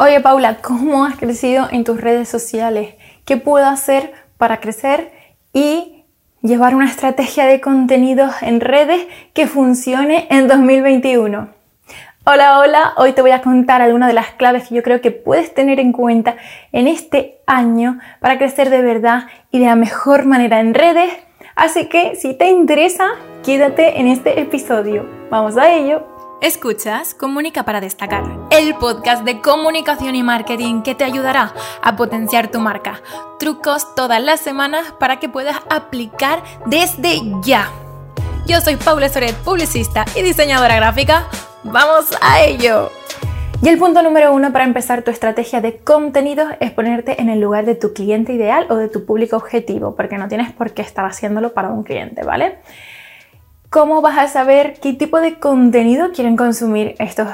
Oye Paula, ¿cómo has crecido en tus redes sociales? ¿Qué puedo hacer para crecer y llevar una estrategia de contenidos en redes que funcione en 2021? Hola, hola, hoy te voy a contar algunas de las claves que yo creo que puedes tener en cuenta en este año para crecer de verdad y de la mejor manera en redes. Así que si te interesa, quédate en este episodio. Vamos a ello. Escuchas Comunica para Destacar, el podcast de comunicación y marketing que te ayudará a potenciar tu marca. Trucos todas las semanas para que puedas aplicar desde ya. Yo soy Paula Soret, publicista y diseñadora gráfica. ¡Vamos a ello! Y el punto número uno para empezar tu estrategia de contenido es ponerte en el lugar de tu cliente ideal o de tu público objetivo, porque no tienes por qué estar haciéndolo para un cliente, ¿vale? ¿Cómo vas a saber qué tipo de contenido quieren consumir estos,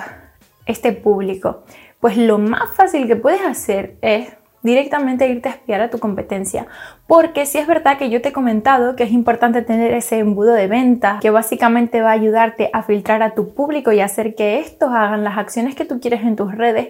este público? Pues lo más fácil que puedes hacer es directamente irte a espiar a tu competencia. Porque si es verdad que yo te he comentado que es importante tener ese embudo de venta que básicamente va a ayudarte a filtrar a tu público y hacer que estos hagan las acciones que tú quieres en tus redes,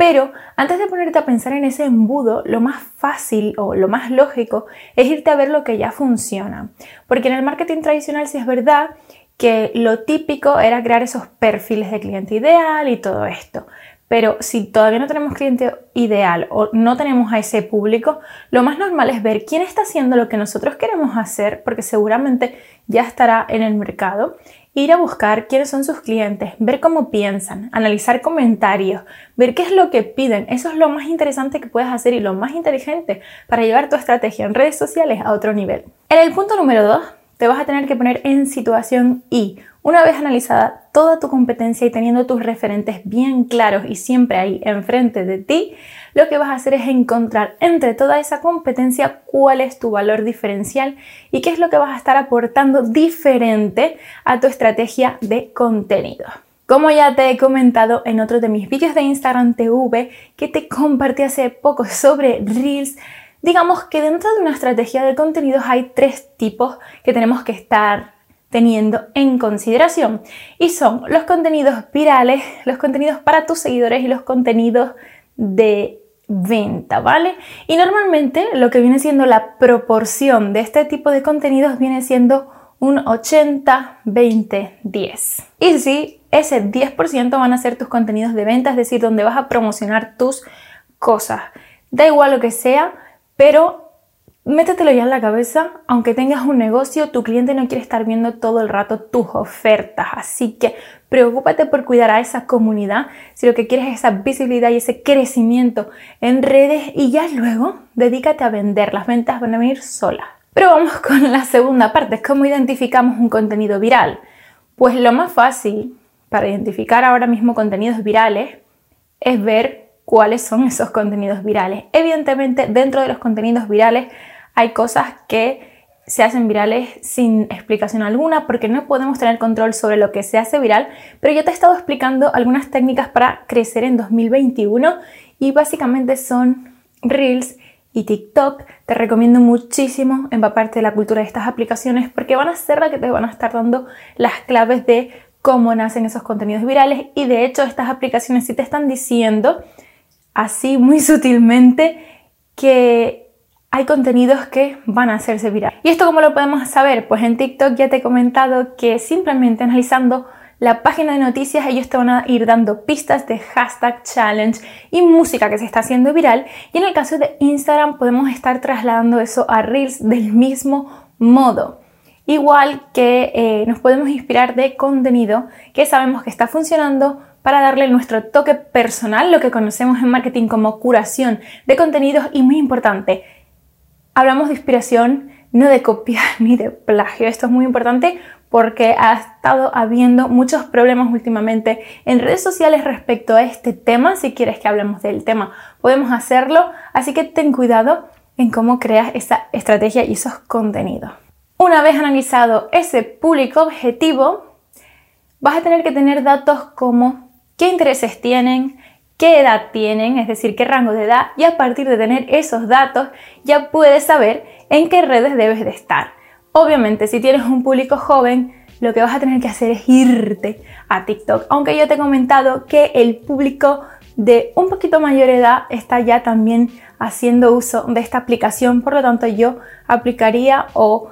pero antes de ponerte a pensar en ese embudo, lo más fácil o lo más lógico es irte a ver lo que ya funciona. Porque en el marketing tradicional sí es verdad que lo típico era crear esos perfiles de cliente ideal y todo esto. Pero si todavía no tenemos cliente ideal o no tenemos a ese público, lo más normal es ver quién está haciendo lo que nosotros queremos hacer, porque seguramente ya estará en el mercado, ir a buscar quiénes son sus clientes, ver cómo piensan, analizar comentarios, ver qué es lo que piden. Eso es lo más interesante que puedes hacer y lo más inteligente para llevar tu estrategia en redes sociales a otro nivel. En el punto número 2, te vas a tener que poner en situación y una vez analizada toda tu competencia y teniendo tus referentes bien claros y siempre ahí enfrente de ti, lo que vas a hacer es encontrar entre toda esa competencia cuál es tu valor diferencial y qué es lo que vas a estar aportando diferente a tu estrategia de contenido. Como ya te he comentado en otro de mis vídeos de Instagram TV que te compartí hace poco sobre Reels, digamos que dentro de una estrategia de contenidos hay tres tipos que tenemos que estar teniendo en consideración y son los contenidos virales, los contenidos para tus seguidores y los contenidos de venta, ¿vale? Y normalmente lo que viene siendo la proporción de este tipo de contenidos viene siendo un 80, 20, 10. Y si ese 10% van a ser tus contenidos de venta, es decir, donde vas a promocionar tus cosas. Da igual lo que sea, pero Métetelo ya en la cabeza, aunque tengas un negocio, tu cliente no quiere estar viendo todo el rato tus ofertas, así que preocúpate por cuidar a esa comunidad, si lo que quieres es esa visibilidad y ese crecimiento en redes. Y ya luego dedícate a vender, las ventas van a venir solas. Pero vamos con la segunda parte, ¿cómo identificamos un contenido viral? Pues lo más fácil para identificar ahora mismo contenidos virales es ver cuáles son esos contenidos virales. Evidentemente, dentro de los contenidos virales hay cosas que se hacen virales sin explicación alguna porque no podemos tener control sobre lo que se hace viral, pero yo te he estado explicando algunas técnicas para crecer en 2021 y básicamente son Reels y TikTok. Te recomiendo muchísimo empaparte de la cultura de estas aplicaciones porque van a ser las que te van a estar dando las claves de cómo nacen esos contenidos virales y de hecho estas aplicaciones sí te están diciendo así muy sutilmente que hay contenidos que van a hacerse viral. ¿Y esto cómo lo podemos saber? Pues en TikTok ya te he comentado que simplemente analizando la página de noticias ellos te van a ir dando pistas de hashtag challenge y música que se está haciendo viral y en el caso de Instagram podemos estar trasladando eso a Reels del mismo modo. Igual que eh, nos podemos inspirar de contenido que sabemos que está funcionando para darle nuestro toque personal, lo que conocemos en marketing como curación de contenidos y muy importante, hablamos de inspiración, no de copiar ni de plagio. Esto es muy importante porque ha estado habiendo muchos problemas últimamente en redes sociales respecto a este tema. Si quieres que hablemos del tema, podemos hacerlo. Así que ten cuidado en cómo creas esa estrategia y esos contenidos. Una vez analizado ese público objetivo, vas a tener que tener datos como qué intereses tienen, qué edad tienen, es decir, qué rango de edad, y a partir de tener esos datos ya puedes saber en qué redes debes de estar. Obviamente, si tienes un público joven, lo que vas a tener que hacer es irte a TikTok, aunque yo te he comentado que el público de un poquito mayor edad está ya también haciendo uso de esta aplicación, por lo tanto yo aplicaría o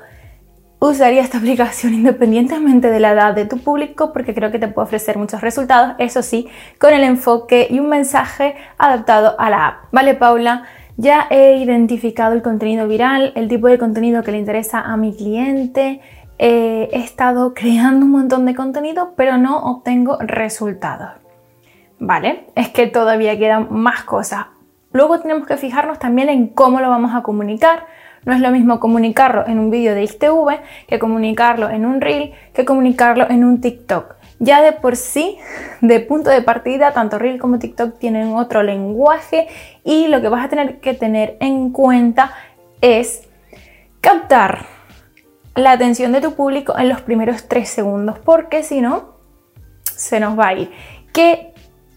usaría esta aplicación independientemente de la edad de tu público porque creo que te puede ofrecer muchos resultados, eso sí, con el enfoque y un mensaje adaptado a la app. Vale, Paula, ya he identificado el contenido viral, el tipo de contenido que le interesa a mi cliente, he estado creando un montón de contenido, pero no obtengo resultados. Vale, es que todavía quedan más cosas. Luego tenemos que fijarnos también en cómo lo vamos a comunicar no es lo mismo comunicarlo en un vídeo de XTV que comunicarlo en un reel, que comunicarlo en un TikTok. Ya de por sí, de punto de partida, tanto reel como TikTok tienen otro lenguaje y lo que vas a tener que tener en cuenta es captar la atención de tu público en los primeros tres segundos, porque si no, se nos va a ir. ¿Qué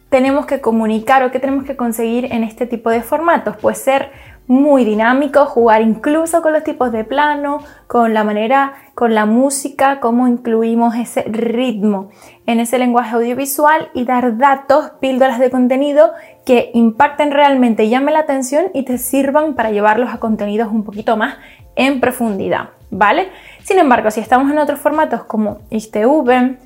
tenemos que comunicar o qué tenemos que conseguir en este tipo de formatos? Pues ser muy dinámico, jugar incluso con los tipos de plano, con la manera, con la música, cómo incluimos ese ritmo en ese lenguaje audiovisual y dar datos, píldoras de contenido que impacten realmente, llamen la atención y te sirvan para llevarlos a contenidos un poquito más en profundidad, ¿vale? Sin embargo, si estamos en otros formatos como ISTV,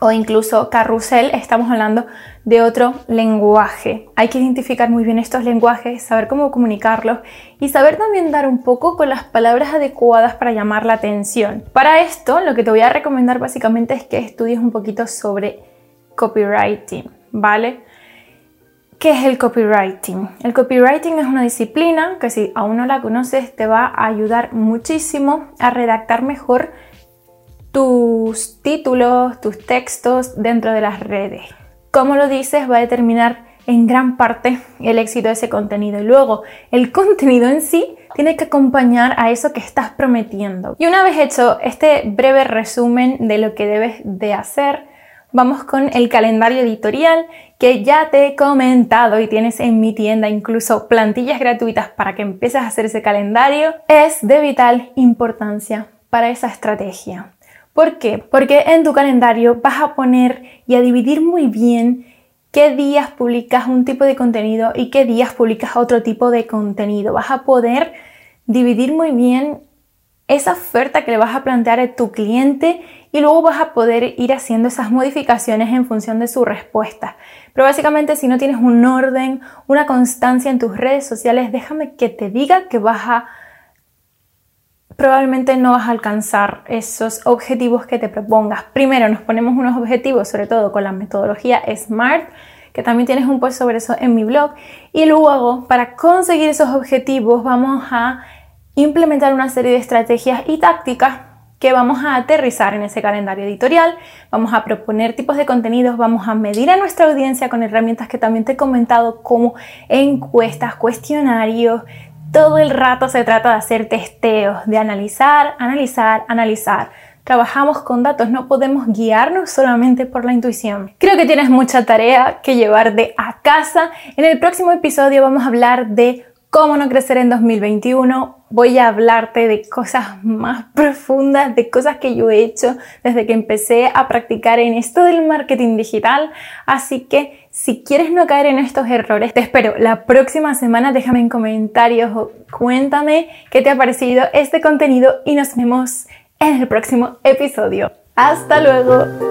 o incluso carrusel, estamos hablando de otro lenguaje. Hay que identificar muy bien estos lenguajes, saber cómo comunicarlos y saber también dar un poco con las palabras adecuadas para llamar la atención. Para esto, lo que te voy a recomendar básicamente es que estudies un poquito sobre copywriting, ¿vale? ¿Qué es el copywriting? El copywriting es una disciplina que si aún no la conoces te va a ayudar muchísimo a redactar mejor tus títulos, tus textos dentro de las redes. Cómo lo dices va a determinar en gran parte el éxito de ese contenido. Y luego, el contenido en sí tiene que acompañar a eso que estás prometiendo. Y una vez hecho este breve resumen de lo que debes de hacer, vamos con el calendario editorial que ya te he comentado y tienes en mi tienda incluso plantillas gratuitas para que empieces a hacer ese calendario. Es de vital importancia para esa estrategia. ¿Por qué? Porque en tu calendario vas a poner y a dividir muy bien qué días publicas un tipo de contenido y qué días publicas otro tipo de contenido. Vas a poder dividir muy bien esa oferta que le vas a plantear a tu cliente y luego vas a poder ir haciendo esas modificaciones en función de su respuesta. Pero básicamente si no tienes un orden, una constancia en tus redes sociales, déjame que te diga que vas a probablemente no vas a alcanzar esos objetivos que te propongas. Primero nos ponemos unos objetivos, sobre todo con la metodología SMART, que también tienes un post sobre eso en mi blog. Y luego, para conseguir esos objetivos, vamos a implementar una serie de estrategias y tácticas que vamos a aterrizar en ese calendario editorial, vamos a proponer tipos de contenidos, vamos a medir a nuestra audiencia con herramientas que también te he comentado como encuestas, cuestionarios, todo el rato se trata de hacer testeos, de analizar, analizar, analizar. Trabajamos con datos, no podemos guiarnos solamente por la intuición. Creo que tienes mucha tarea que llevar de a casa. En el próximo episodio vamos a hablar de cómo no crecer en 2021. Voy a hablarte de cosas más profundas, de cosas que yo he hecho desde que empecé a practicar en esto del marketing digital. Así que si quieres no caer en estos errores, te espero la próxima semana. Déjame en comentarios o cuéntame qué te ha parecido este contenido y nos vemos en el próximo episodio. Hasta luego.